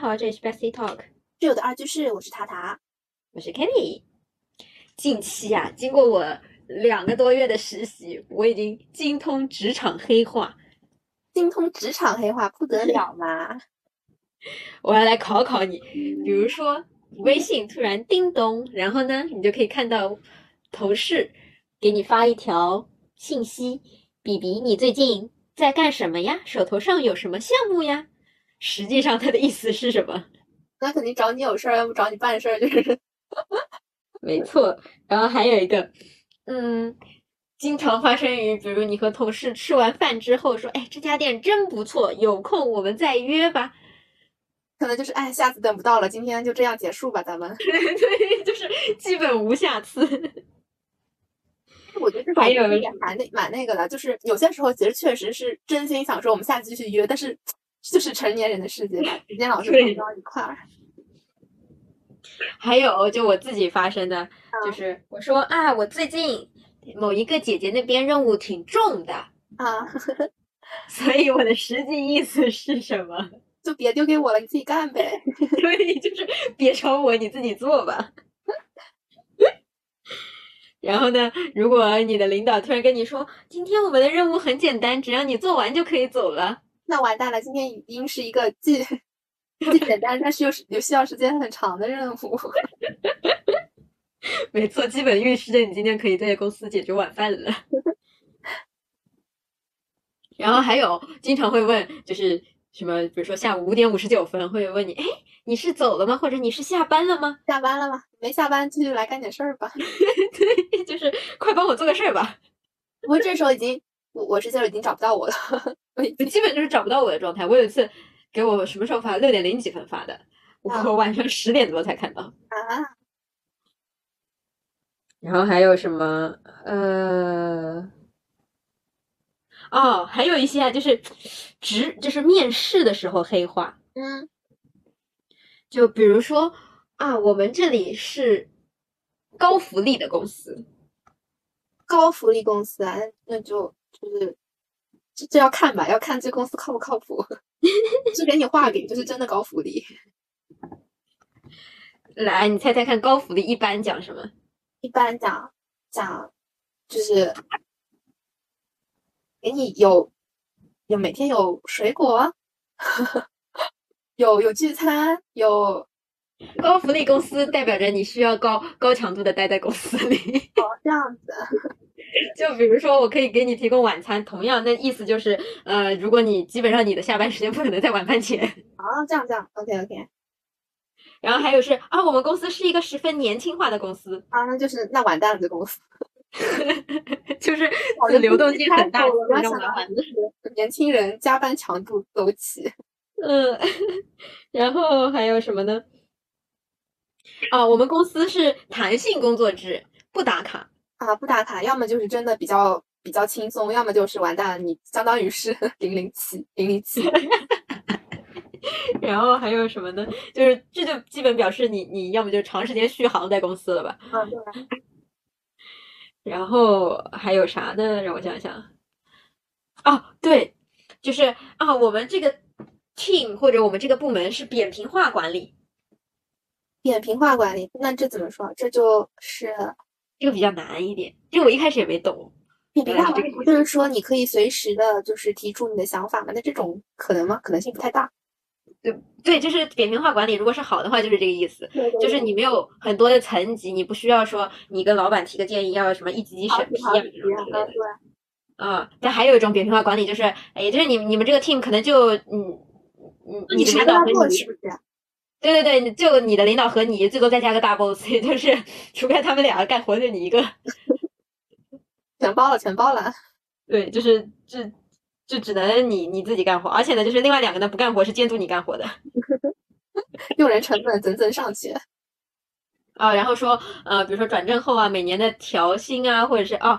好，这里是 Bestie Talk，室友的二居室，我是塔塔。我是 Kenny。近期啊，经过我两个多月的实习，我已经精通职场黑话。精通职场黑话不得了嘛！我要来考考你，比如说微信突然叮咚，然后呢，你就可以看到同事给你发一条信息：“比比，你最近在干什么呀？手头上有什么项目呀？”实际上，他的意思是什么？那肯定找你有事儿，要不找你办事儿，就是 没错。然后还有一个，嗯，经常发生于，比如你和同事吃完饭之后说：“哎，这家店真不错，有空我们再约吧。”可能就是哎，下次等不到了，今天就这样结束吧，咱们。对，就是基本无下次。我觉得这还有蛮那蛮那个的，就是有些时候其实确实是真心想说我们下次继续约，但是。就是成年人的世界吧，时间老是碰不到一块儿。还有，就我自己发生的，就是我说啊，我最近某一个姐姐那边任务挺重的啊，所以我的实际意思是什么？就别丢给我了，你自己干呗。对，就是别找我，你自己做吧。然后呢，如果你的领导突然跟你说，今天我们的任务很简单，只要你做完就可以走了。那完蛋了，今天已经是一个既 既简单，但是又是又需要时间很长的任务。没错，基本预示着你今天可以在公司解决晚饭了。然后还有经常会问，就是什么，比如说下午五点五十九分会问你，哎，你是走了吗？或者你是下班了吗？下班了吗？没下班，继续来干点事儿吧。对，就是快帮我做个事儿吧。不过这时候已经。我我这些已经找不到我了，我基本就是找不到我的状态。我有一次给我什么时候发？六点零几分发的，我晚上十点多才看到。啊。然后还有什么？呃，哦，还有一些啊，就是直，就是面试的时候黑话。嗯。就比如说啊，我们这里是高福利的公司。高福利公司啊，那就。就是这这要看吧，要看这公司靠不靠谱。是给你画饼，就是真的高福利。来，你猜猜看，高福利一般讲什么？一般讲讲就是给你有有每天有水果，有有聚餐，有高福利公司代表着你需要高高强度的待在公司里。哦，这样子。就比如说，我可以给你提供晚餐，同样那意思就是，呃，如果你基本上你的下班时间不可能在晚饭前。啊，这样这样，OK OK。然后还有是啊，我们公司是一个十分年轻化的公司啊，那就是那完蛋了，这公司，就是流动性很大，那种麻烦就是年轻人加班强度走起。嗯，然后还有什么呢？啊，我们公司是弹性工作制，不打卡。啊，不打卡，要么就是真的比较比较轻松，要么就是完蛋了，你相当于是零零七零零七。然后还有什么呢？就是这就基本表示你你要么就长时间续航在公司了吧？啊，对。然后还有啥呢？让我想想。哦，对，就是啊，我们这个 team 或者我们这个部门是扁平化管理。扁平化管理，那这怎么说？这就是。这个比较难一点，这个我一开始也没懂。扁平化不就是说你可以随时的，就是提出你的想法吗？那这种可能吗？可能性不太大。对对，就是扁平化管理，如果是好的话，就是这个意思。就是你没有很多的层级，你不需要说你跟老板提个建议要什么一级级审批啊这种之类的。啊，但还有一种扁平化管理，就是哎，就是你你们这个 team 可能就嗯嗯，你的领导和你。对对对，就你的领导和你最多再加个大 boss，也 就是除开他们俩干活就你一个，全包了，全包了。对，就是就就只能你你自己干活，而且呢，就是另外两个呢不干活，是监督你干活的，用人成本整整上去。啊，然后说呃，比如说转正后啊，每年的调薪啊，或者是哦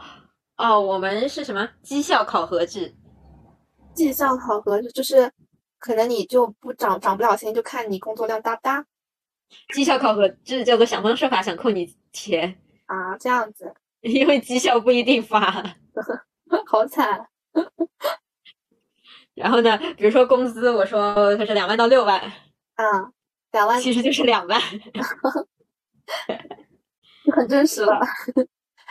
哦，我们是什么绩效考核制？绩效考核制就是。可能你就不涨涨不了钱，就看你工作量大不大。绩效考核这叫做想方设法想扣你钱啊，这样子。因为绩效不一定发，好惨。然后呢，比如说工资，我说它是两万到六万，啊，两万其实就是两万，很真实了。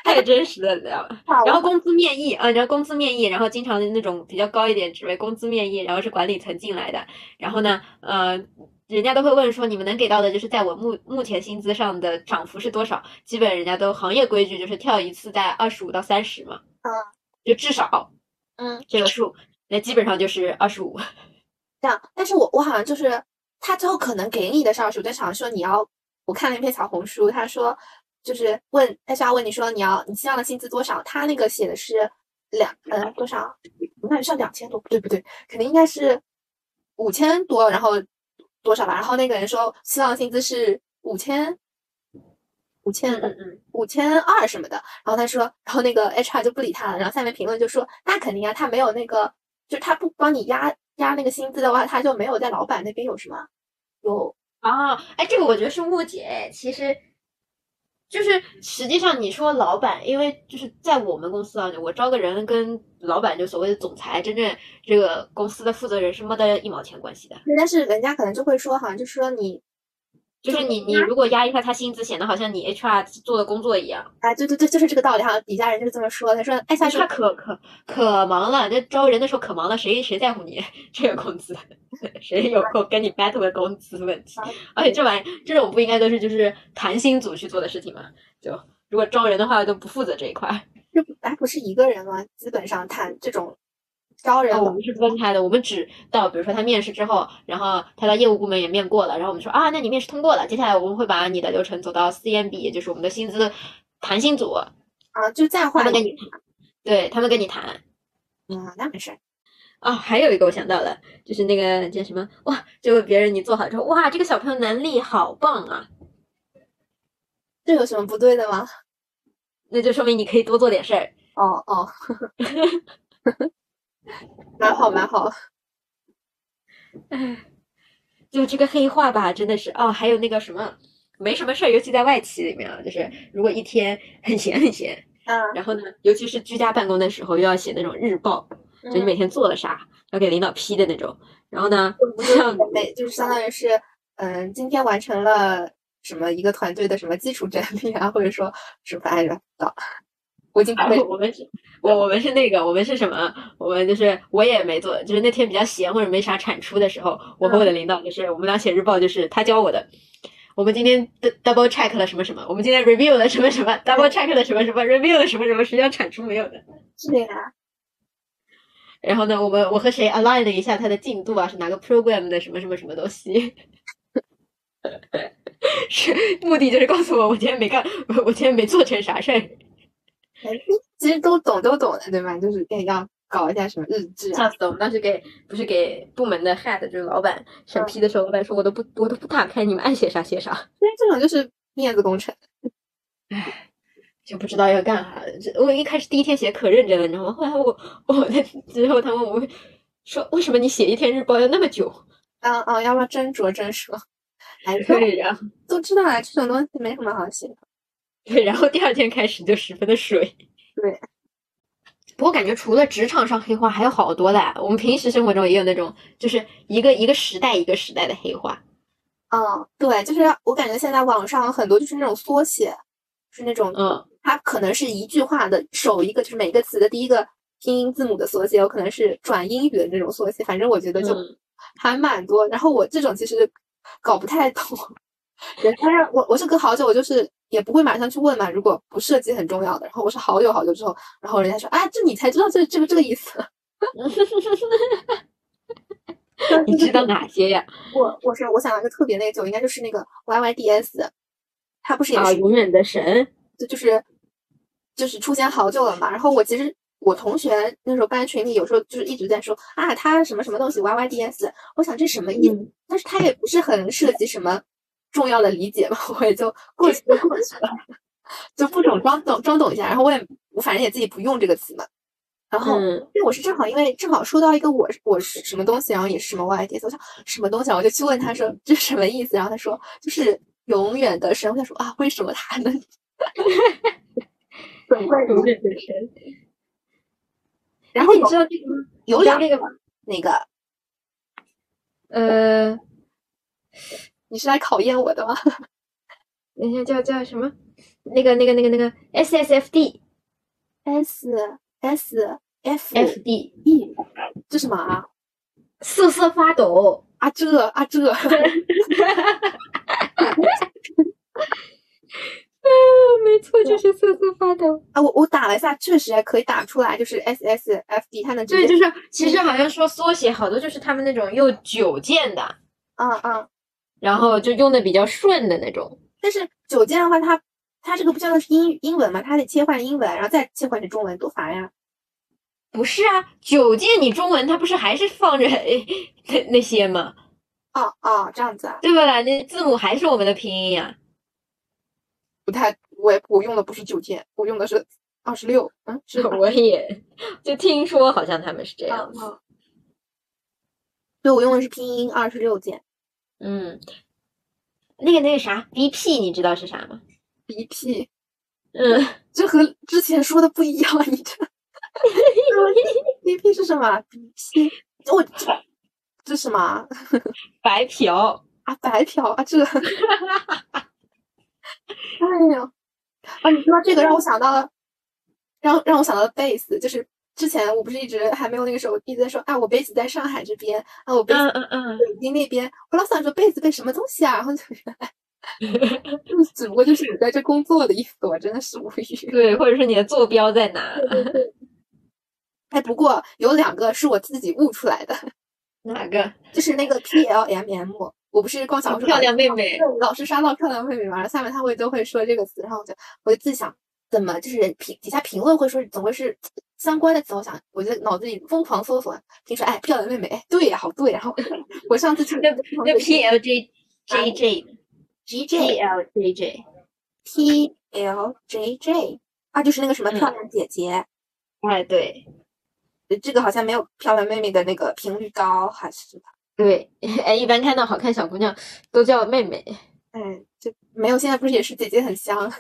太真实了，然后工资面议啊，然后工资面议，然后经常的那种比较高一点职位，工资面议，然后是管理层进来的，然后呢，呃，人家都会问说，你们能给到的就是在我目目前薪资上的涨幅是多少？基本人家都行业规矩就是跳一次在二十五到三十嘛，嗯，就至少，嗯，这个数，那基本上就是二十五。这样，但是我我好像就是他最后可能给你的是二十五，但是好像说你要，我看了一篇小红书，他说。就是问 HR 问你说你要你希望的薪资多少？他那个写的是两呃多少？那上两千多？不对不对，肯定应该是五千多，然后多少吧？然后那个人说希望薪资是五千五千嗯嗯五千二什么的。然后他说，然后那个 HR 就不理他了。然后下面评论就说那肯定啊，他没有那个，就他不帮你压压那个薪资的话，他就没有在老板那边有什么有啊？哎，这个我觉得是误解，其实。就是实际上你说老板，因为就是在我们公司啊，我招个人跟老板就所谓的总裁，真正这个公司的负责人是没得一毛钱关系的。但是人家可能就会说，哈就是说你。就是你，你如果压一下他薪资，显得好像你 HR 做的工作一样。哎，对对对，就是这个道理哈。底下人就是这么说，他说，哎，他可可可忙了，那招人的时候可忙了，谁谁在乎你 这个工资？谁有空跟你 battle 工资问题？而且这玩意这种不应该都是就是谈薪组去做的事情吗？就如果招人的话，都不负责这一块。这哎，不是一个人吗？基本上谈这种。招人，我们是分开的。我们只到，比如说他面试之后，然后他到业务部门也面过了，然后我们说啊，那你面试通过了，接下来我们会把你的流程走到 CMB，也就是我们的薪资谈薪组啊，就再换他们跟你谈，对他们跟你谈。嗯，那没事。啊，还有一个我想到了，就是那个叫什么哇，就问别人你做好之后，哇，这个小朋友能力好棒啊，这有什么不对的吗？那就说明你可以多做点事儿。哦哦。蛮好，蛮好。哎，就这个黑话吧，真的是哦。还有那个什么，没什么事儿，尤其在外企里面啊，就是如果一天很闲很闲，嗯，然后呢，尤其是居家办公的时候，又要写那种日报，就你每天做了啥，要给领导批的那种。然后呢，像每就是相当于是，嗯，今天完成了什么一个团队的什么基础整理啊，或者说什么哎，到。我已经不会，我们是，我我们是那个，我们是什么？我们就是我也没做，就是那天比较闲或者没啥产出的时候，我和我的领导就是我们俩写日报，就是他教我的。我们今天 double check 了什么什么，我们今天 review 了什么什么，double check 了什么什么，review 了什么什么，实际上产出没有的。是呀。然后呢，我们我和谁 align 了一下他的进度啊？是哪个 program 的什么什么什么东西？是目的就是告诉我我今天没干，我今天没做成啥事儿。其实都懂都懂的，对吧？就是要搞一下什么日志啊。吓死我们当时给不是给部门的 head，就是老板审批的时候，老板说我都不我都不打开，你们爱写啥写啥。因为这种就是面子工程。唉，就不知道要干啥。这我一开始第一天写可认真了，你知道吗？后来我我之后他问我说为什么你写一天日报要那么久？嗯嗯，要不要斟酌斟酌？哎，对呀，都知道啊，这种东西没什么好写的。对，然后第二天开始就十分的水。对，不过感觉除了职场上黑话，还有好多的。我们平时生活中也有那种，就是一个一个时代一个时代的黑话。嗯，对，就是我感觉现在网上很多就是那种缩写，是那种嗯，它可能是一句话的首一个，就是每个词的第一个拼音字母的缩写，有可能是转英语的那种缩写。反正我觉得就还蛮多。然后我这种其实搞不太懂。人家让我，我是隔好久，我就是也不会马上去问嘛。如果不涉及很重要的，然后我是好久好久之后，然后人家说啊，这你才知道这这个这个意思。你知道哪些呀？我我是我想了一个特别那个就应该就是那个 Y Y D S，他不是也是永远的神？就就是就是出现好久了嘛。然后我其实我同学那时候班群里有时候就是一直在说啊，他什么什么东西 Y Y D S，我想这什么意思？但是他也不是很涉及什么。重要的理解嘛，我也就过去就过去了，就不懂装懂装懂一下。然后我也我反正也自己不用这个词嘛。然后因为我是正好因为正好说到一个我我是什么东西，然后也是什么 Y D，我想什么东西，我就去问他说这是什么意思。然后他说就是永远的神。我想说啊，为什么他能？永远的神。然后你知道这个吗？有两个吗？哪个？呃。你是来考验我的吗？等一下，叫叫什么？那个那个那个那个 S S F D S S F F D E，这什么啊？瑟瑟发抖啊这啊这。啊，没错，就是瑟瑟发抖啊！我我打了一下，确实可以打出来，就是 S S F D，它能对，就是其实好像说缩写好多就是他们那种用九键的，嗯嗯，然后就用的比较顺的那种。但是九键的话，它它这个不叫的是英英文嘛？它得切换英文，然后再切换成中文，多烦呀！不是啊，九键你中文它不是还是放着 那那些吗？哦哦，这样子啊，对不啦？那字母还是我们的拼音呀。不太，我也我用的不是九键，我用的是二十六。嗯，是 我也就听说好像他们是这样子。对，我用的是拼音二十六键。嗯，那个那个啥，BP 你知道是啥吗？BP，嗯，这和之前说的不一样，你这 BP 是什么？BP，我这这什么？白嫖啊，白嫖啊，这。哎呀，啊！你说这个让我想到了，让让我想到了贝斯，就是之前我不是一直还没有那个时候一直在说啊，我杯子在上海这边啊，我杯子嗯嗯北京那边，我老想说杯子被什么东西啊，然后就原来，只不过就是你在这工作的意思，我真的是无语。对，或者是你的坐标在哪？哎，不过有两个是我自己悟出来的，哪个？就是那个 P L M M。我不是逛小红书，漂亮妹妹，老是刷到漂亮妹妹嘛，然后下面他会都会说这个词，然后我就我就自己想，怎么就是评底下评论会说总会是相关的词，我想我就脑子里疯狂搜索，听说哎漂亮妹妹，哎对呀，好对，然后我上次去那那 P L J J J G J L J J P L J J 啊，就是那个什么漂亮姐姐，哎对，这个好像没有漂亮妹妹的那个频率高，还是？对，哎，一般看到好看小姑娘都叫妹妹，哎，就没有现在不是也是姐姐很香，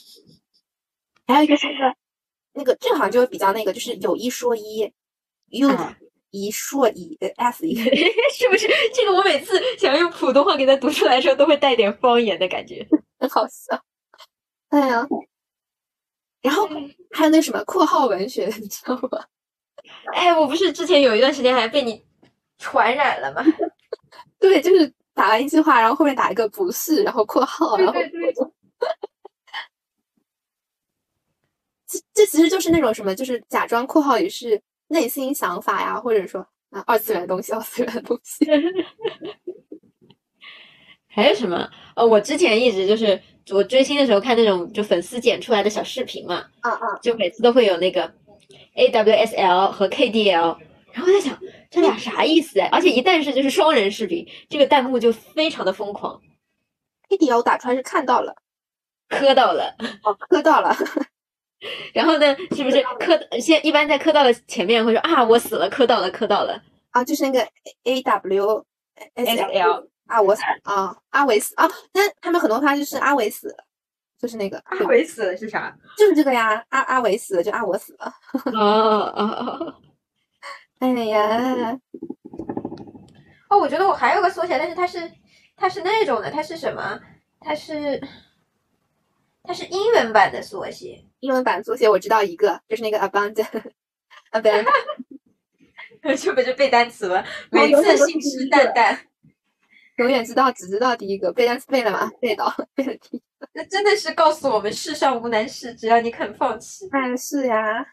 还有一个是那个那个，正好像就比较那个，就是有一说一，用一说一的，s 一个，是不是？这个我每次想用普通话给他读出来的时候，都会带点方言的感觉，很 好笑。哎呀，然后还有那什么括号文学，你知道吗？哎，我不是之前有一段时间还被你。传染了吗？对，就是打完一句话，然后后面打一个不是，然后括号，然后这这其实就是那种什么，就是假装括号也是内心想法呀，或者说啊二次元的东西，二次元的东西。还有什么？呃，我之前一直就是我追星的时候看那种就粉丝剪出来的小视频嘛，啊啊，就每次都会有那个 A W S L 和 K D L。然后我在想，这俩啥意思哎？而且一旦是就是双人视频，这个弹幕就非常的疯狂。K D L 打出来是看到了，磕到了，哦，磕到了。然后呢，是不是磕？先一般在磕到的前面会说啊，我死了，磕到了，磕到了。啊，就是那个 A W S L 啊，我死啊，阿伟死啊。那他们很多发就是阿伟死，就是那个阿伟死了是啥？就是这个呀，阿阿伟死了就阿我死了。哦哦哦。哎呀，哦，我觉得我还有个缩写，但是它是它是那种的，它是什么？它是它是英文版的缩写。英文版缩写我知道一个，就是那个 abandon，abandon，就不是背单词吗，每次信誓旦旦，永远知道只知道第一个背单词背了吗？背 到背了第一个，那真的是告诉我们世上无难事，只要你肯放弃。但，是呀。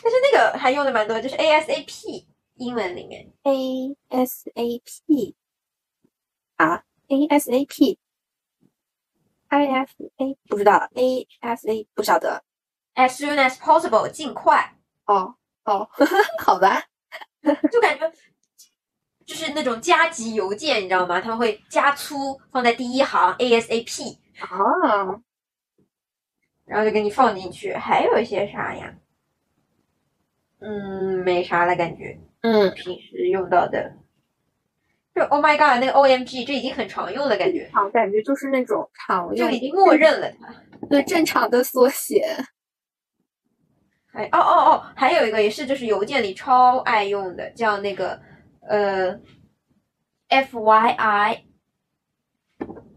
但是那个还用的蛮多，就是 ASAP 英文里面 ASAP 啊 ASAP IFA 不知道 ASA 不晓得 As soon as possible 尽快哦哦 好吧，就感觉就是那种加急邮件，你知道吗？他们会加粗放在第一行 ASAP 啊，然后就给你放进去。还有一些啥呀？嗯，没啥了感觉。嗯，平时用到的，就 Oh my God，那个 O M G，这已经很常用的感觉。常感觉就是那种常用，就已经默认了它。对，正常的缩写。哎，哦哦哦，还有一个也是，就是邮件里超爱用的，叫那个呃 F Y I。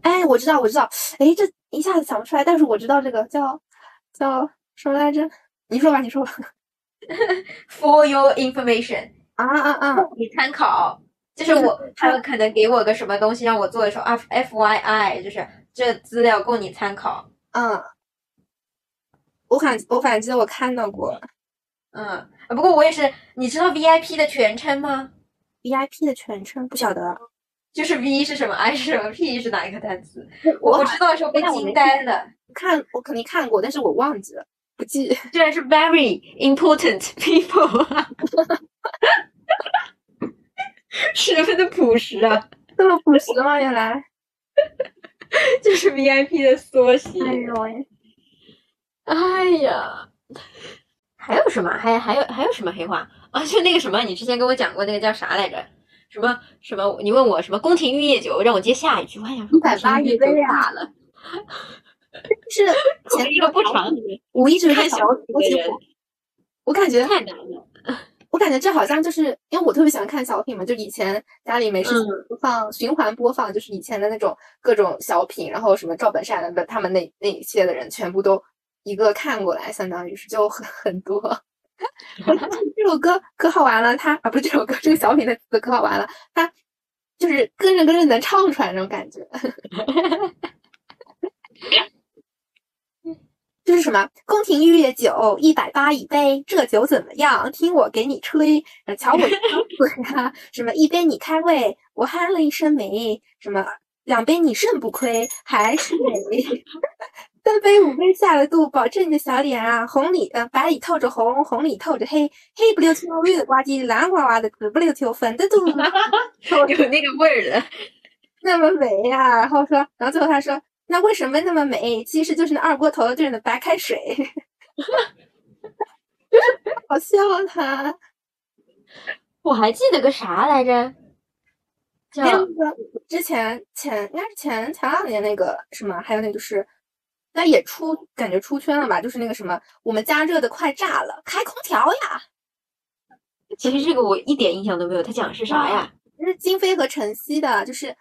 哎，我知道，我知道。哎，这一下子想不出来，但是我知道这个叫叫什么来着？你说吧，你说吧。For your information。啊啊啊！你参考，就是我他们可能给我个什么东西让我做的时候，F F Y I，就是这资料供你参考。嗯。我反我反正记得我看到过。嗯，不过我也是，你知道 V I P 的全称吗？V I P 的全称不晓得。就是 V 是什么，I 是什么，P 是哪一个单词？我我知道的时候被惊呆了。看，我肯定看过，但是我忘记了，不记。居然是 Very important people，十分的朴实啊！这么朴实吗？原来 就是 VIP 的缩写。哎呦喂！哎呀，还有什么？还还有还有什么黑话啊？就那个什么，你之前跟我讲过那个叫啥来着？什么什么？你问我什么？宫廷玉液酒，让我接下一句。我还想说，一百八一杯咋了？是前一个不长，我一直看小品的人，我感觉太难了。我感觉这好像就是因为我特别喜欢看小品嘛，就以前家里没事放循环播放，就是以前的那种各种小品，然后什么赵本山的他们那那一些的人全部都一个看过来，相当于是就很很多。这首歌可好玩了，他啊不是这首歌，这个小品的词可好玩了，他就是跟着跟着能唱出来那种感觉。就是什么宫廷玉液酒一百八一杯，这酒怎么样？听我给你吹，瞧我张嘴呀！什么一杯你开胃，我喊了一身美，什么两杯你肾不亏，还是美。三杯五杯下了肚，保证你的小脸啊，红里呃白里透着红，红里透着黑，黑不溜秋绿的呱唧，蓝呱呱的紫不溜秋粉的肚，有那个味儿了，那么美呀。然后说，然后最后他说，那为什么那么美？其实就是那二锅头兑的白开水，好笑他。我还记得个啥来着？叫那个之前前应该是前前两年那个什么，还有那个就是。那也出感觉出圈了吧？就是那个什么，我们家热的快炸了，开空调呀。其实这个我一点印象都没有，他讲的是啥呀？是金飞和晨曦的，就是他，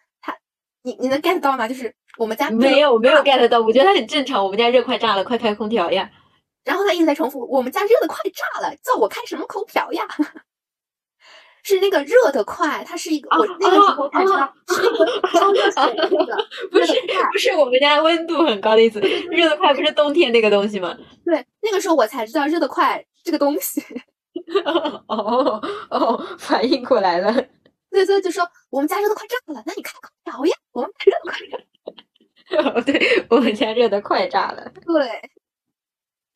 你你能 get 到吗？就是我们家没有没有 get 到，我觉得它很正常。我们家热快炸了，快开空调呀。然后他一直在重复，我们家热的快炸了，叫我开什么空调呀？是那个热的快，它是一个我那个时候才知道是那个烧热水的那个，不是不是我们家温度很高的意思。热的快不是冬天那个东西吗？对，那个时候我才知道热的快这个东西。哦哦，反应过来了。对，所以就说我们家热的快炸了，那你开空调呀。我们家热的快。哦，对我们家热的快炸了。对，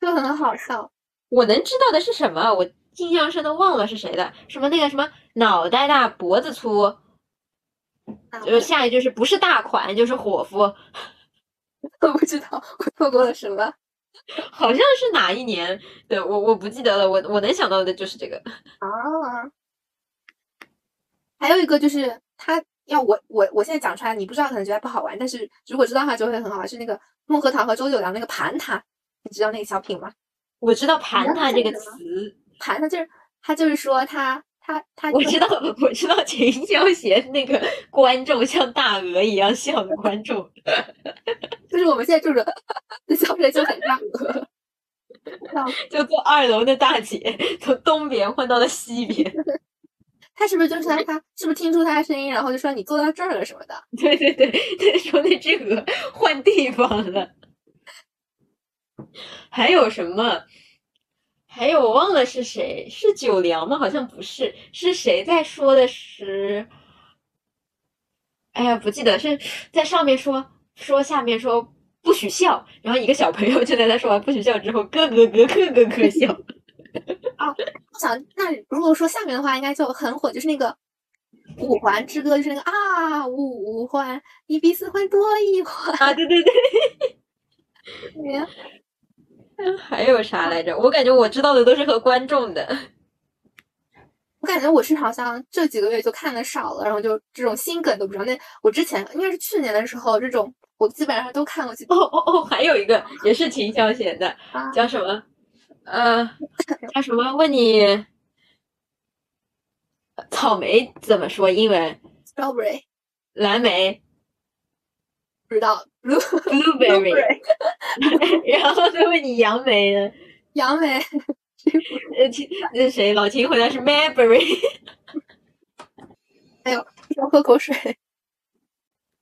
就很好笑。我能知道的是什么？我。印象深的忘了是谁的，什么那个什么脑袋大脖子粗，就是下一句是不是大款就是伙夫，我不知道我错过了什么，好像是哪一年，对我我不记得了，我我能想到的就是这个啊，还有一个就是他要我我我现在讲出来你不知道可能觉得不好玩，但是如果知道的话就会很好玩，是那个孟鹤堂和周九良那个盘他，你知道那个小品吗？我知道盘他这个词。盘他就是他就是说他他他我知道我知道秦霄贤那个观众像大鹅一样笑的观众，就是我们现在住着的笑声就很像鹅，就坐二楼的大姐从东边换到了西边，他是不是就是他他是不是听出他的声音然后就说你坐到这儿了什么的？对对对，他说那只鹅换地方了，还有什么？还有我忘了是谁，是九良吗？好像不是，是谁在说的是？哎呀，不记得是在上面说说下面说不许笑，然后一个小朋友就在他说完不许笑之后，咯咯咯咯咯咯笑。啊，我想那如果说下面的话，应该就很火，就是那个五环之歌，就是那个啊五环一比四环多一环啊，对对对。还有啥来着？我感觉我知道的都是和观众的。我感觉我是好像这几个月就看的少了，然后就这种新梗都不知道。那我之前应该是去年的时候，这种我基本上都看过。哦哦哦，还有一个也是秦霄贤的，叫什么？呃，叫什么？问你草莓怎么说英文？，strawberry，蓝莓，不知道，blue blueberry，然后再问你杨梅呢？杨梅，呃，那谁老秦回答是 Mayberry。哎呦，要喝口水。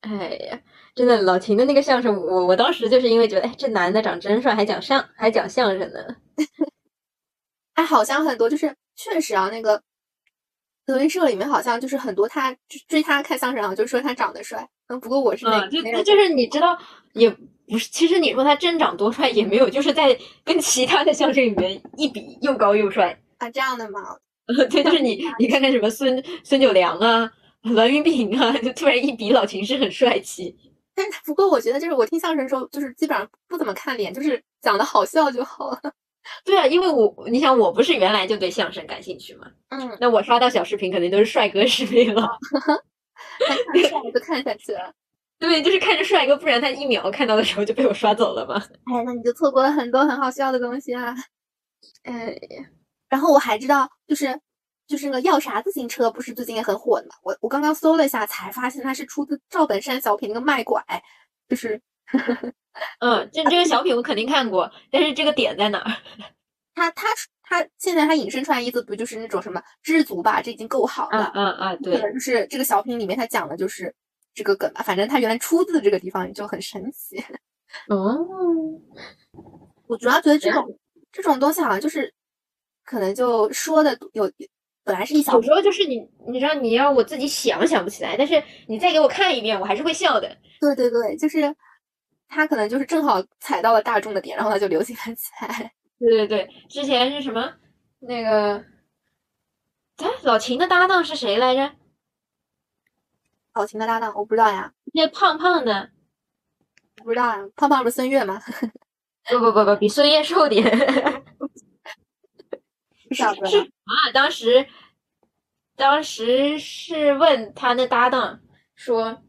哎呀，真的，老秦的那个相声，我我当时就是因为觉得，哎，这男的长真帅，还讲相还讲相声呢。他，好像很多就是确实啊，那个德云社里面好像就是很多他追他看相声啊，就说他长得帅。嗯，不过我是那，就就是你知道，也不是，其实你说他真长多帅也没有，就是在跟其他的相声里面一比，又高又帅啊，这样的吗？对，就是你 你看看什么孙孙九良啊。栾云平啊，就突然一比，老秦是很帅气。但是不过我觉得，就是我听相声的时候，就是基本上不怎么看脸，就是讲的好笑就好了。对啊，因为我你想，我不是原来就对相声感兴趣嘛。嗯。那我刷到小视频肯定都是帅哥视频了。看帅哥看下去了。对，就是看着帅哥，不然他一秒看到的时候就被我刷走了嘛。哎，那你就错过了很多很好笑的东西啊。哎，然后我还知道，就是。就是那个要啥自行车，不是最近也很火的嘛？我我刚刚搜了一下，才发现它是出自赵本山小品那个卖拐，就是，嗯，这这个小品我肯定看过，但是这个点在哪儿？他他他现在他引申出来意思不就是那种什么知足吧？这已经够好了。嗯嗯，对，就是这个小品里面他讲的就是这个梗吧。反正他原来出自这个地方就很神奇。哦，我主要觉得这种这种东西好像就是可能就说的有。本来是一小，有时候就是你，你知道你要我自己想想不起来，但是你再给我看一遍，我还是会笑的。对对对，就是他可能就是正好踩到了大众的点，然后他就流行了起来。对对对，之前是什么那个，哎，老秦的搭档是谁来着？老秦的搭档我不知道呀。那胖胖的，不知道啊，胖胖不是孙悦吗？不不不不，比孙悦瘦点。是啊，当时，当时是问他那搭档说：“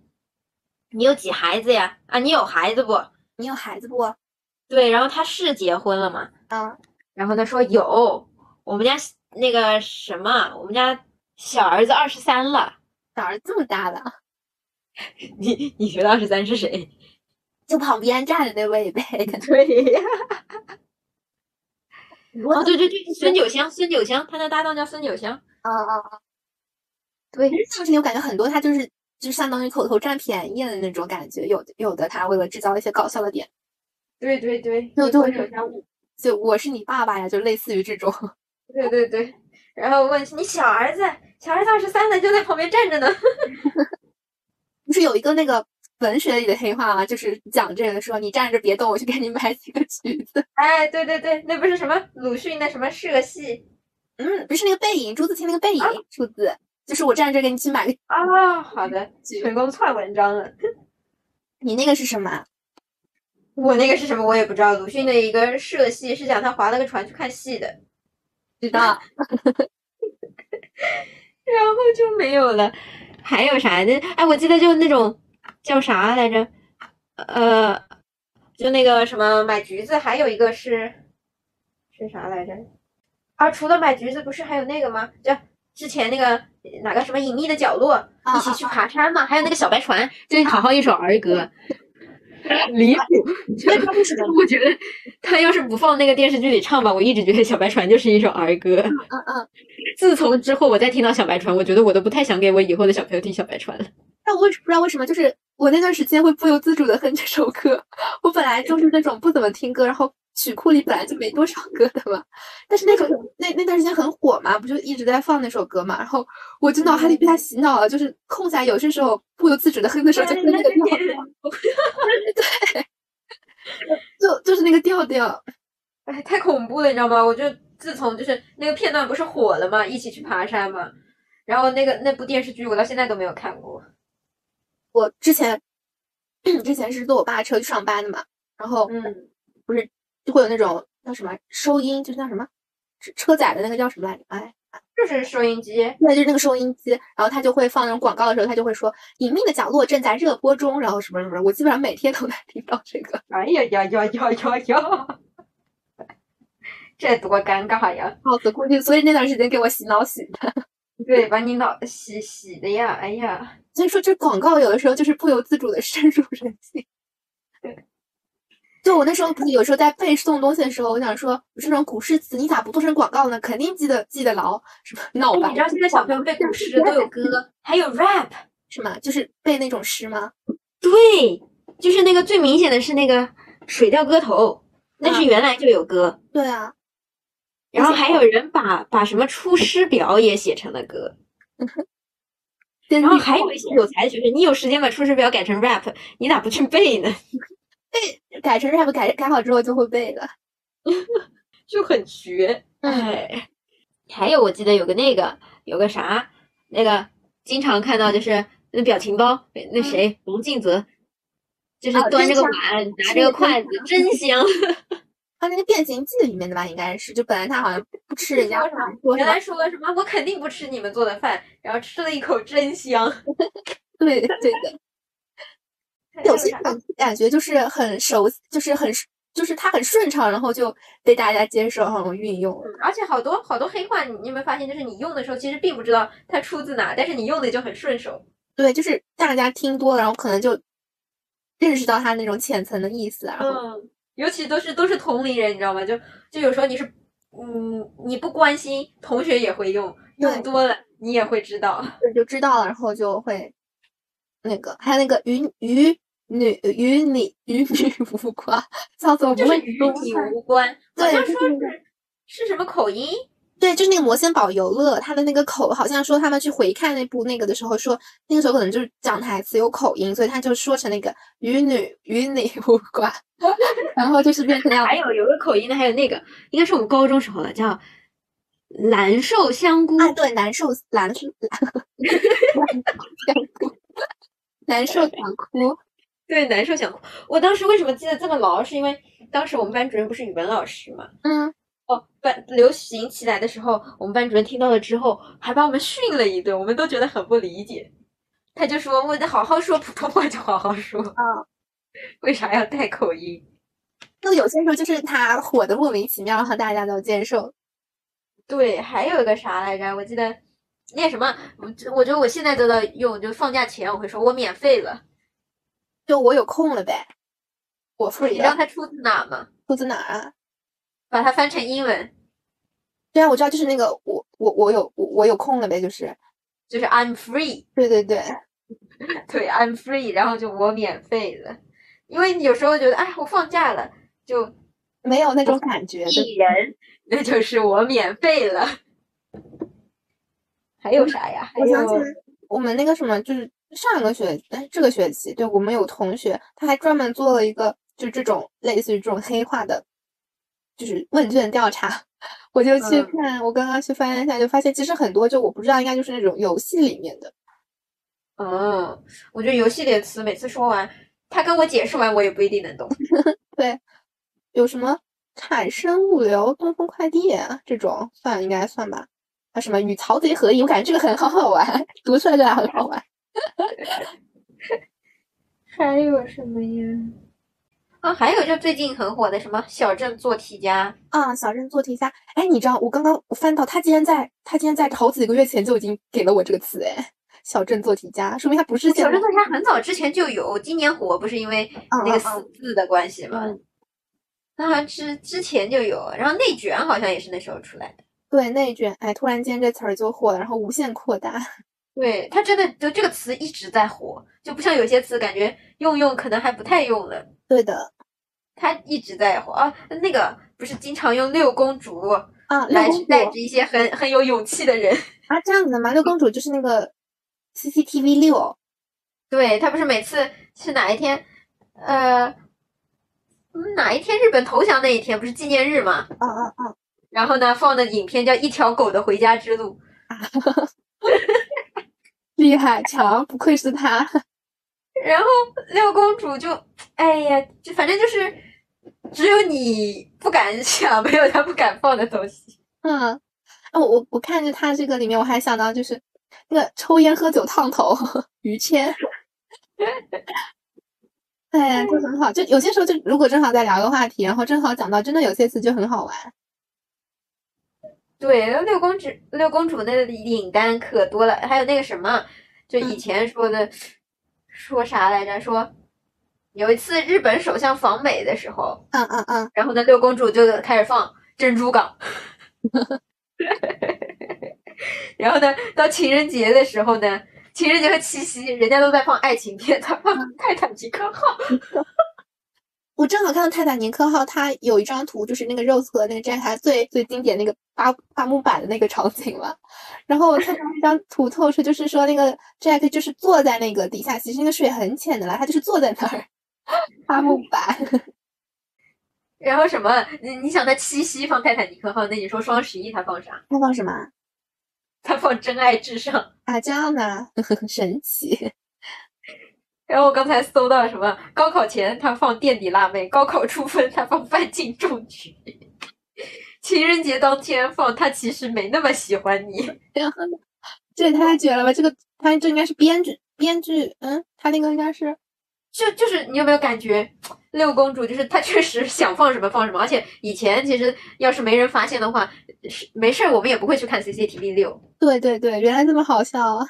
你有几孩子呀？啊，你有孩子不？你有孩子不？对，然后他是结婚了嘛？啊，然后他说有，我们家那个什么，我们家小儿子二十三了，小儿子这么大了。你你觉得二十三是谁？就旁边站的那位呗。对呀。”哦，对对对，孙九香，孙九香，他的搭档叫孙九香。啊啊啊！对，相声我感觉很多，他就是就相当于口头占便宜的那种感觉。有有的，他为了制造一些搞笑的点。对对对，就就就我是你爸爸呀，就类似于这种。对对对，然后问你小儿子，小儿子二十三了，就在旁边站着呢。不是有一个那个。文学里的黑话啊，就是讲这个，说你站着别动，我去给你买几个橘子。哎，对对对，那不是什么鲁迅的什么社戏？嗯，不是那个背影，朱自清那个背影出自，就是我站着给你去买个。啊，好的，成功串文章了。你那个是什么？我那个是什么？我也不知道。鲁迅的一个社戏是讲他划了个船去看戏的，知道。然后就没有了。还有啥呢？哎，我记得就那种。叫啥来着？呃，就那个什么买橘子，还有一个是是啥来着？啊，除了买橘子，不是还有那个吗？就之前那个哪个什么隐秘的角落，一起去爬山嘛？还有那个小白船，就好好一首儿歌，离谱。我觉得他要是不放那个电视剧里唱吧，我一直觉得小白船就是一首儿歌。嗯嗯。自从之后我再听到小白船，我觉得我都不太想给我以后的小朋友听小白船了。但我为不知道为什么，就是。我那段时间会不由自主的哼这首歌。我本来就是那种不怎么听歌，然后曲库里本来就没多少歌的嘛。但是那首那那段时间很火嘛，不就一直在放那首歌嘛。然后我就脑海里被他洗脑了，就是空下有些时候不由自主的哼的时候就哼那个调调。对，就就是那个调调。哎，太恐怖了，你知道吗？我就自从就是那个片段不是火了嘛，一起去爬山嘛。然后那个那部电视剧我到现在都没有看过。我之前 之前是坐我爸车去上班的嘛，然后嗯，不是就会有那种叫什么收音，就是叫什么车载的那个叫什么来着？哎，就是收音机，对，就是那个收音机。然后他就会放那种广告的时候，他就会说《隐秘的角落》正在热播中，然后什么什么。我基本上每天都在听到这个。哎呀呀呀呀呀呀！这多尴尬呀！好的，估计所以那段时间给我洗脑洗的。对，把你脑洗洗的呀，哎呀，所以说这广告有的时候就是不由自主的 深入人心。对，就我那时候不是有时候在背诵东西的时候，我想说这种古诗词你咋不做成广告呢？肯定记得记得牢，什么。你知道现在小朋友背古诗都有歌，还有 rap 是吗？就是背那种诗吗？对，就是那个最明显的是那个《水调歌头》，那是原来就有歌。对啊。然后还有人把把什么《出师表》也写成了歌，然后还有一些有才的学生，你有时间把《出师表》改成 rap，你咋不去背呢？背改成 rap，改改好之后就会背了，就很绝。哎，还有我记得有个那个有个啥，那个经常看到就是那表情包，那谁龙敬泽，就是端着个碗拿着个筷子，真香。他那个变形记里面的吧，应该是就本来他好像不吃人家饭，原来说了什么我肯定不吃你们做的饭，然后吃了一口真香。对对的，有些感感觉就是很熟，就是很就是它很顺畅，然后就被大家接受然后运用。而且好多好多黑话，你有没有发现，就是你用的时候其实并不知道它出自哪，但是你用的就很顺手。对，就是大家听多了，然后可能就认识到它那种浅层的意思，然后。尤其都是都是同龄人，你知道吗？就就有时候你是，嗯，你不关心，同学也会用，用多了你也会知道，就知道了，然后就会那个，还有那个与与女与你与女无关，叫做不会与你无关，好像说是是什么口音。对，就是那个魔仙堡游乐，他的那个口好像说他们去回看那部那个的时候，说那个时候可能就是讲台词有口音，所以他就说成那个与女与你无关，然后就是变成那样。还有有个口音的，还有那个应该是我们高中时候的，叫难受香菇。啊，对，难受难受香菇，难受想哭。对，难受想哭。我当时为什么记得这么牢？是因为当时我们班主任不是语文老师嘛？嗯。哦，班流行起来的时候，我们班主任听到了之后，还把我们训了一顿，我们都觉得很不理解。他就说：“我得好好说普通话，就好好说啊，为啥要带口音？”那有些时候就是他火的莫名其妙，然后大家都接受。对，还有一个啥来着？我记得那什么，我我觉得我现在都在用，就放假前我会说我免费了，就我有空了呗。我 free。你知道它出自哪吗？出自哪啊？把它翻成英文，对啊，我知道，就是那个我我我有我我有空了呗，就是就是 I'm free，对对对，对 I'm free，然后就我免费了，因为有时候觉得哎我放假了就没有那种感觉的人，那就是我免费了。还有啥呀？我想起来，我们那个什么，就是上一个学哎这个学期，对我们有同学他还专门做了一个，就这种类似于这种黑化的。就是问卷调查，我就去看，我刚刚去翻了一下，就发现其实很多就我不知道，应该就是那种游戏里面的。嗯，我觉得游戏里的词每次说完，他跟我解释完，我也不一定能懂。对，有什么产生物流、东风快递这种，算应该算吧。啊，什么与曹贼合影，我感觉这个很 好好玩，读出来就很好玩。还有什么呀？啊，还有就最近很火的什么小镇做题家啊，小镇做题家。哎，你知道我刚刚我翻到他竟然在他竟然在好几个月前就已经给了我这个词哎，小镇做题家，说明他不是小镇做题家很早之前就有，今年火不是因为那个死字的关系吗？那好像之之前就有，然后内卷好像也是那时候出来的。对，内卷，哎，突然间这词儿就火了，然后无限扩大。对，他真的就这个词一直在火，就不像有些词感觉用用可能还不太用了。对的。他一直在火啊，那个不是经常用六公主啊来去带着一些很很有勇气的人 啊，这样子的吗？六公主就是那个 CCTV 六，对他不是每次是哪一天，呃，哪一天日本投降那一天不是纪念日吗？啊啊啊！然后呢，放的影片叫《一条狗的回家之路》，厉害强，不愧是他。然后六公主就，哎呀，就反正就是。只有你不敢想，没有她不敢放的东西。嗯，哦，我我看着她这个里面，我还想到就是那个抽烟喝酒烫头于谦，哎呀，就很好。就有些时候，就如果正好在聊个话题，然后正好讲到，真的有些词就很好玩。对，六公主六公主那领单可多了，还有那个什么，就以前说的说啥来着？说有一次日本首相访美的时候，嗯嗯嗯，然后呢六公主就开始放珍珠港，然后呢到情人节的时候呢，情人节和七夕人家都在放爱情片，他放泰坦尼克号。我正好看到泰坦尼克号，它有一张图，就是那个 Rose 和那个 Jack 最最经典那个八八木板的那个场景了。然后我看到那张图透视，就是说那个 Jack 就是坐在那个底下，其实那个水很浅的啦，他就是坐在那儿八木板。然后什么？你你想他七夕放泰坦尼克号，那你说双十一他放啥？他放什么？他放真爱至上啊，这样的神奇。然后我刚才搜到什么？高考前他放垫底辣妹，高考出分他放范进中举，情人节当天放他其实没那么喜欢你。这也太绝了吧！这个他这应该是编剧，编剧，嗯，他那个应该是，就就是你有没有感觉六公主就是她确实想放什么放什么，而且以前其实要是没人发现的话，是没事儿我们也不会去看 CCTV 六。对对对，原来这么好笑啊！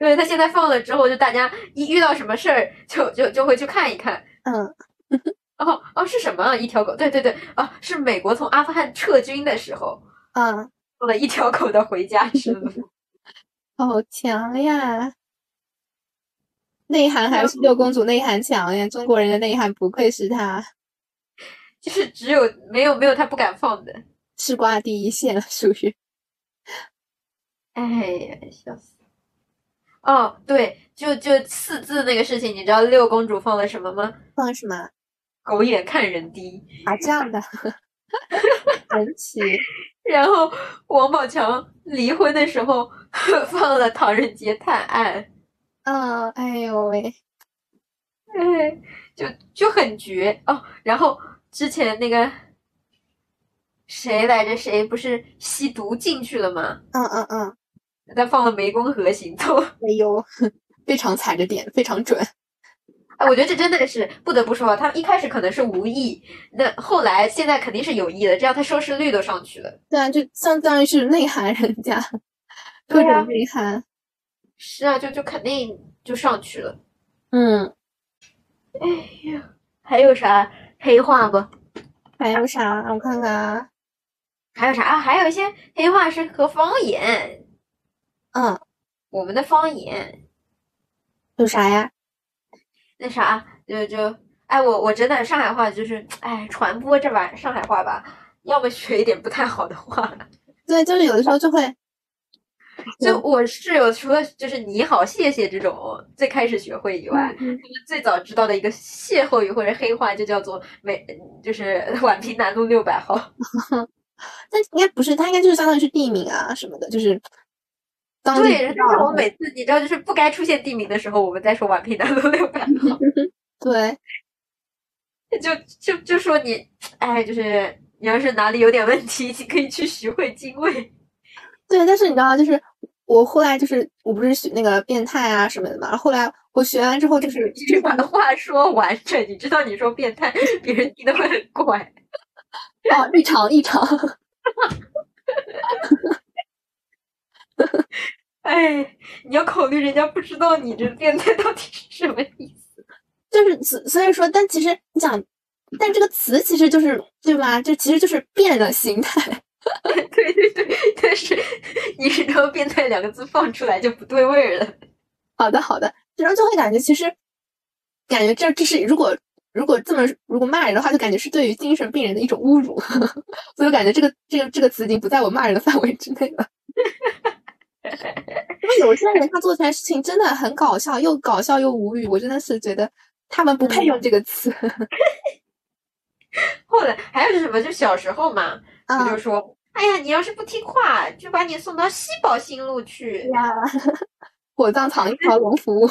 对他现在放了之后，就大家一遇到什么事儿，就就就会去看一看。嗯，哦哦，是什么？一条狗？对对对，啊，是美国从阿富汗撤军的时候，嗯，放了一条狗的回家之路。好强呀！内涵还是六公主内涵强呀？中国人的内涵不愧是他，就是只有没有没有他不敢放的，吃瓜第一线属于。哎呀，笑死！哦，对，就就四字那个事情，你知道六公主放了什么吗？放什么？狗眼看人低啊，这样的，神奇。然后王宝强离婚的时候 放了《唐人街探案》。嗯，哎呦喂，哎，就就很绝哦。然后之前那个谁来着？谁不是吸毒进去了吗？嗯嗯嗯。他放了湄公河行动，哎呦，非常踩着点，非常准。哎，我觉得这真的是不得不说，他们一开始可能是无意，那后来现在肯定是有意的，这样他收视率都上去了。对啊，就相当于是内涵人家，各种内涵。是啊，就就肯定就上去了。嗯。哎呀，还有啥黑话不？还有啥？我看看啊。还有啥啊？还有一些黑话是和方言。嗯，我们的方言有啥呀？那啥，就就哎，我我真的上海话就是哎，传播这玩意儿上海话吧，要么学一点不太好的话。对，就是有的时候就会，就我室友除了就是你好、谢谢这种最开始学会以外，他们最早知道的一个歇后语或者黑话就叫做每就是 宛平南路六百号。但应该不是，它应该就是相当于是地名啊什么的，就是。对，但是我每次你知道，就是不该出现地名的时候，我们在说宛平南路六百 号。对，就就就说你，哎，就是你要是哪里有点问题，你可以去徐汇精卫。对，但是你知道，就是我后来就是我不是学那个变态啊什么的嘛，后来我学完之后就是去把话说完整。你知道，你说变态，别人听的会很怪。哦，异常异常。哎，你要考虑人家不知道你这变态到底是什么意思，就是所所以说，但其实你想，但这个词其实就是对吧？就其实就是变了形态。对对对，但是你知道“变态”两个字放出来就不对味儿了。好的好的，然后就会感觉其实感觉这这是如果如果这么如果骂人的话，就感觉是对于精神病人的一种侮辱，所以我感觉这个这个这个词已经不在我骂人的范围之内了。因 为有些人他做出来事情真的很搞笑，又搞笑又无语，我真的是觉得他们不配用这个词。后来还有是什么？就小时候嘛，他就说：“哎呀，你要是不听话，就把你送到西宝新路去呀，火葬场一条龙服务。”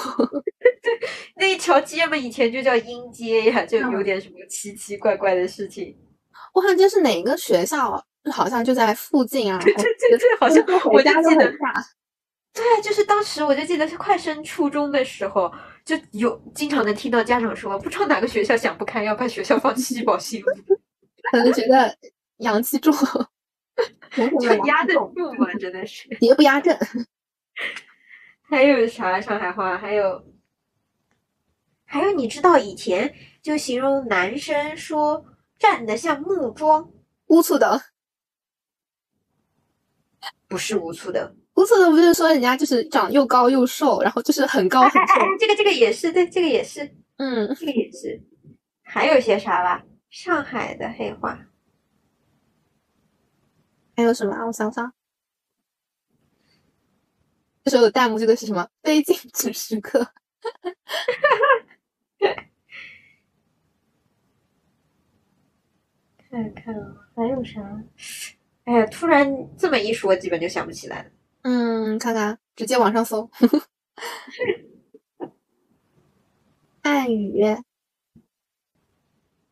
对，那一条街嘛，以前就叫阴街呀，就有点什么奇奇怪怪的事情。我看这是哪个学校？好像就在附近啊，对对对对，好像我就记得，对，就是当时我就记得是快升初中的时候，就有经常能听到家长说，不知道哪个学校想不开要把学校放七宝 新路，可能觉得阳气重，就压得住嘛？真的是邪不压正。还有啥上海话？还有，还有，你知道以前就形容男生说站得像木桩，乌醋的，不是无醋的，无醋的不是说人家就是长又高又瘦，然后就是很高很瘦。这个这个也是，对，这个也是，嗯，这个也是。还有些啥吧？上海的黑话，还有什么？我想想。这时候的弹幕这个是什么？非静止时刻。看看啊，还有啥？哎呀，突然这么一说，基本就想不起来了。嗯，看看，直接网上搜。暗语，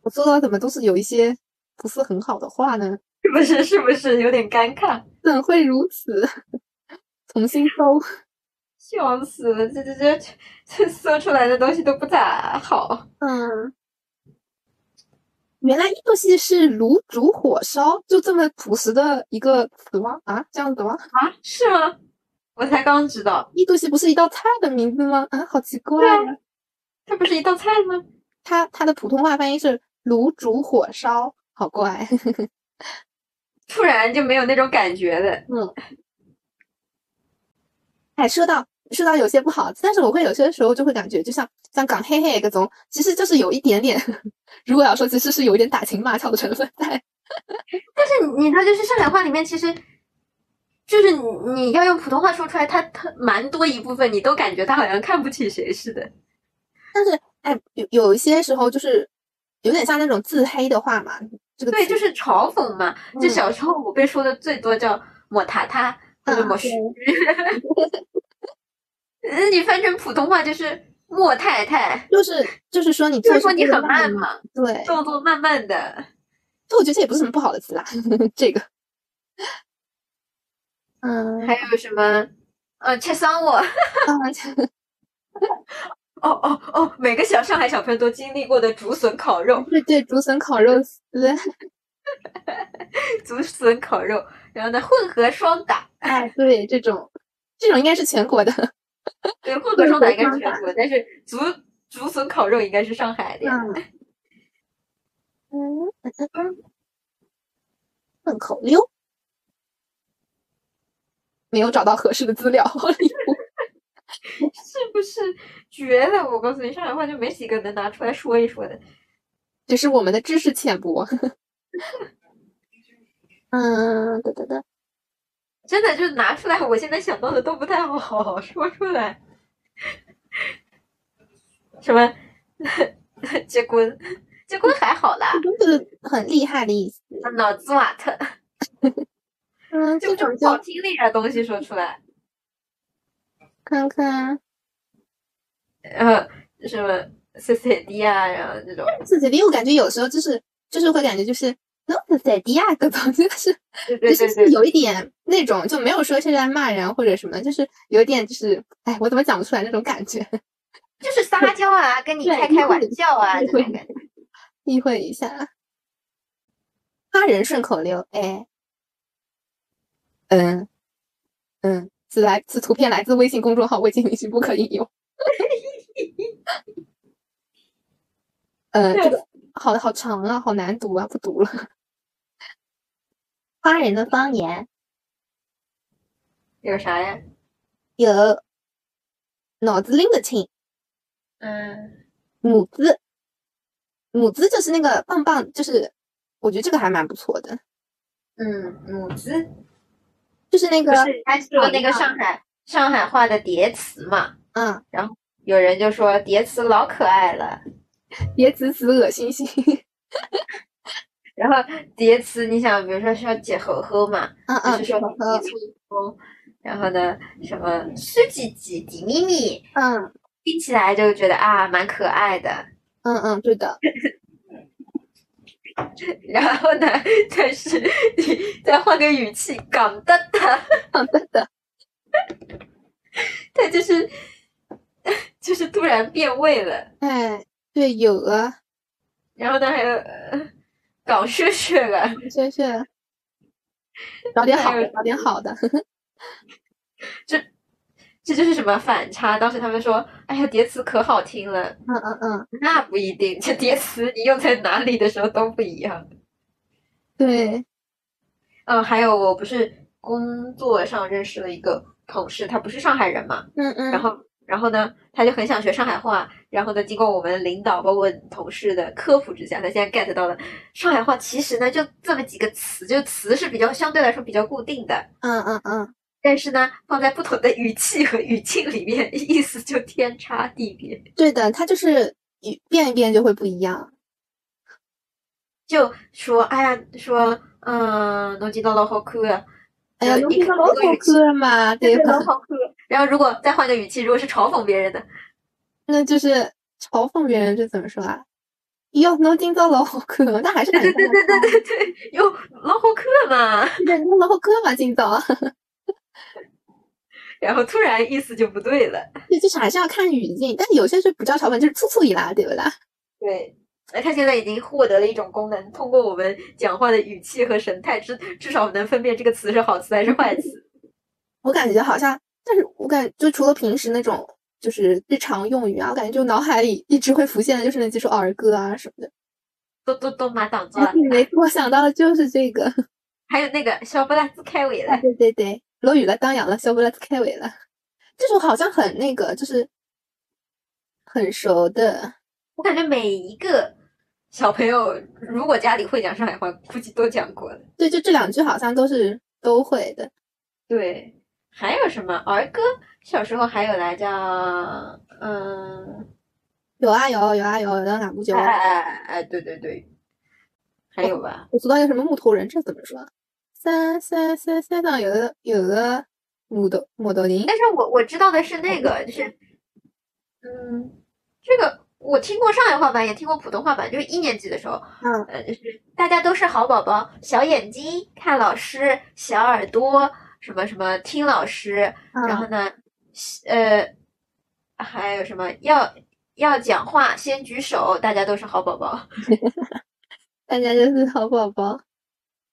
我搜到怎么都是有一些不是很好的话呢？是不是？是不是有点尴尬？怎会如此？重新搜，笑死了！这这这这搜出来的东西都不咋好。嗯，原来印度系是炉煮火烧，就这么朴实的一个词吗？啊，这样子吗？啊，是吗？我才刚知道，印度系不是一道菜的名字吗？啊，好奇怪啊！它不是一道菜吗？它它的普通话翻译是炉煮火烧，好怪。突然就没有那种感觉了。嗯。哎，说到说到有些不好，但是我会有些时候就会感觉，就像像港黑黑个种，其实就是有一点点，如果要说，其实是有一点打情骂俏的成分在。但是你知道，就是上海话里面，其实就是你你要用普通话说出来，他他蛮多一部分，你都感觉他好像看不起谁似的。但是哎，有有一些时候就是有点像那种自黑的话嘛，这个对，就是嘲讽嘛。就小时候我被说的最多叫抹塔塔。或么虚，那 你翻成普通话就是莫太太，就是就是说你就是说你很慢嘛，对，动作慢慢的，这我觉得这也不是什么不好的词啦，这个，嗯，还有什么？呃，切桑我，哦哦哦，每个小上海小朋友都经历过的竹笋烤肉，对对，竹笋烤肉丝，竹笋烤肉。然后呢，混合双打，哎，对，这种，这种应该是全国的，对，混合双打应该是全国，但是竹竹笋烤肉应该是上海的。嗯嗯嗯，顺口溜，没有找到合适的资料，是不是绝了？我告诉你，上海话就没几个能拿出来说一说的，只是我们的知识浅薄。嗯，对对对，真的就拿出来，我现在想到的都不太好说出来。什么结婚？结婚还好啦，就是很厉害的意思。脑子瓦特。嗯，就种好听一点东西说出来。看看，呃，什么 C C D 啊，然后这种 C C D，我感觉有时候就是就是会感觉就是。那是在第二个总就是，就是是有一点那种，就没有说现在骂人或者什么，就是有点就是，哎，我怎么讲不出来那种感觉？就是撒娇啊，跟你开开玩笑啊，这种感觉。意会一下，他人顺口溜，哎，嗯嗯，此来此图片来自微信公众号，未经允许不可引用。呃，这个好好长啊，好难读啊，不读了。花人的方言有啥呀？有脑子拎得清，嗯，母子，母子就是那个棒棒，就是我觉得这个还蛮不错的。嗯，母子就是那个，是他说那个上海上海话的叠词嘛。嗯，然后有人就说叠词老可爱了，叠词词恶心心。然后叠词，你想，比如说说解猴猴嘛，就是说一粗一粗，然后呢，什么湿唧唧滴咪咪，嗯，听起来就觉得啊，蛮可爱的，嗯嗯，对的。然后呢，但是你再换个语气，港的的，港的的，他就是就是突然变味了，哎，对，有啊，然后呢还有。港血血了，血血，找点好的，找点好的。这这就是什么反差？当时他们说：“哎呀，叠词可好听了。”嗯嗯嗯，那不一定，这叠词你用在哪里的时候都不一样。对，嗯，还有我不是工作上认识了一个同事，他不是上海人嘛，嗯嗯，然后然后呢，他就很想学上海话，然后呢，经过我们领导包括同事的科普之下，他现在 get 到了上海话其实呢就这么几个词，就词是比较相对来说比较固定的，嗯嗯嗯，但是呢，放在不同的语气和语境里面，意思就天差地别。对的，它就是语变一变就会不一样。就说，哎呀，说，嗯，侬今朝老好看啊，哎呀，侬今朝老好看嘛，对吧？好看。然后如果再换个语气，如果是嘲讽别人的，那就是嘲讽别人，这怎么说啊？哟，侬今朝老好看，那还是对对对对对对对，哟，老好看嘛，对，侬老好看嘛，今朝。然后突然意思就不对了，对，就是还是要看语境，但有些是不叫嘲讽，就是粗粗一拉，对不啦？对。哎，他现在已经获得了一种功能，通过我们讲话的语气和神态，至至少能分辨这个词是好词还是坏词。我感觉好像，但是我感就除了平时那种就是日常用语啊，我感觉就脑海里一直会浮现的就是那几首儿歌啊什么的。都都都马挡住了。没我想到的就是这个。还有那个小不拉子开尾了。对对对，落雨了，当阳了，小不拉子开尾了。这首好像很那个，就是很熟的。我感觉每一个小朋友，如果家里会讲上海话，估计都讲过了。对，就这两句好像都是都会的。对，还有什么儿歌？小时候还有来着，嗯，有啊有有啊有，有哪部叫？哎哎哎，对对对，还有吧？我知道一个什么木头人，这怎么说？山山山山上有个有个木头木头人。但是我我知道的是那个，就是，嗯，这个。我听过上海话版，也听过普通话版，就是一年级的时候，嗯，呃，就是大家都是好宝宝，小眼睛看老师，小耳朵什么什么听老师，然后呢，呃，还有什么要要讲话先举手，大家都是好宝宝，大家都是好宝宝，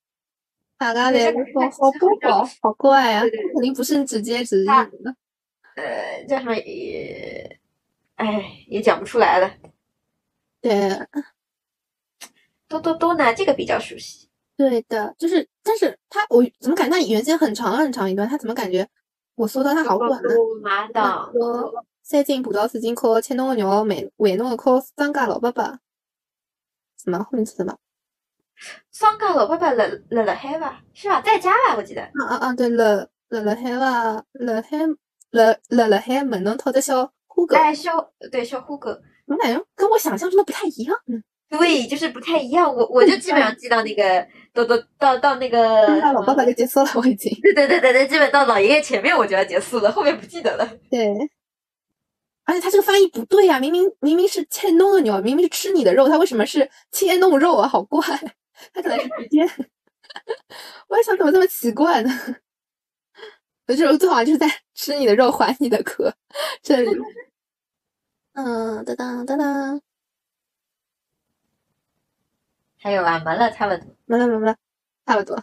大家连说好宝宝，好怪啊，肯定不是直接直译的，呃，叫什么也。哎，也讲不出来了。对，都都都呢，这个比较熟悉。对的，就是，但是他我怎么感觉他原先很长很长一段，他怎么感觉我搜到他好短呢？马党说三斤葡萄四斤烤，切侬个肉，喂喂侬个烤张家老伯伯。什么后面是什么？张家老伯伯了了了海吧？是吧？在家吧？我记得。啊啊啊！对了了了海吧？了海了了了海门侬讨只小。虎狗，哎，小对小虎狗，我感觉跟我想象中的不太一样。对，就是不太一样。我我就基本上记到那个，到到到到那个，老爸爸就结束了，我已经。对对对对对，基本到老爷爷前面我就要结束了，后面不记得了。对，而且他这个翻译不对呀，明明明明是切弄的牛，明明是吃你的肉，他为什么是切弄肉啊？好怪，他可能是直接。我还想怎么这么奇怪呢？我就是最好就是在吃你的肉，还你的壳，这里。嗯，哒哒哒哒。还有啊，没了，差不多，没了没了，差不多。